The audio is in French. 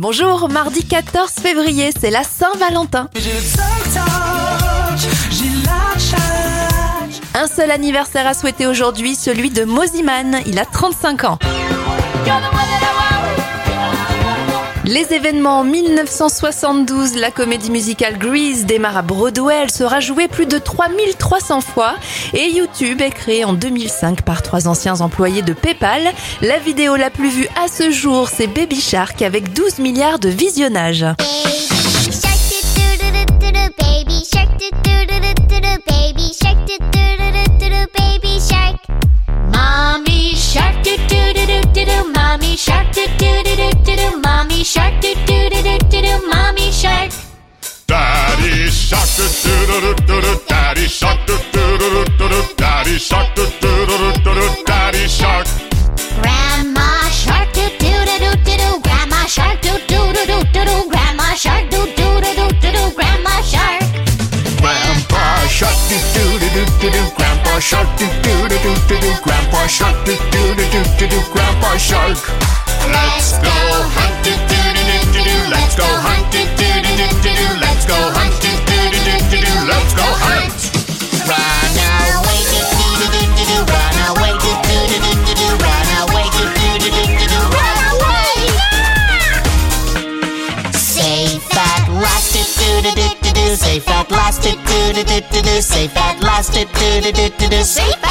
Bonjour, mardi 14 février, c'est la Saint-Valentin. Un seul anniversaire à souhaiter aujourd'hui, celui de Moziman, il a 35 ans. Les événements en 1972, la comédie musicale Grease démarre à Broadway, elle sera jouée plus de 3300 fois et YouTube est créé en 2005 par trois anciens employés de PayPal. La vidéo la plus vue à ce jour, c'est Baby Shark avec 12 milliards de visionnages. Mommy shark do Daddy shark. Daddy shark. Daddy shark. Grandma shark. Grandma shark. Grandma shark. Grandma shark. Grandpa shark. Grandpa shark. Grandpa shark. Grandpa shark. Let's go hunting. Safe at last do do do do do do safe at last do do do do do do safe.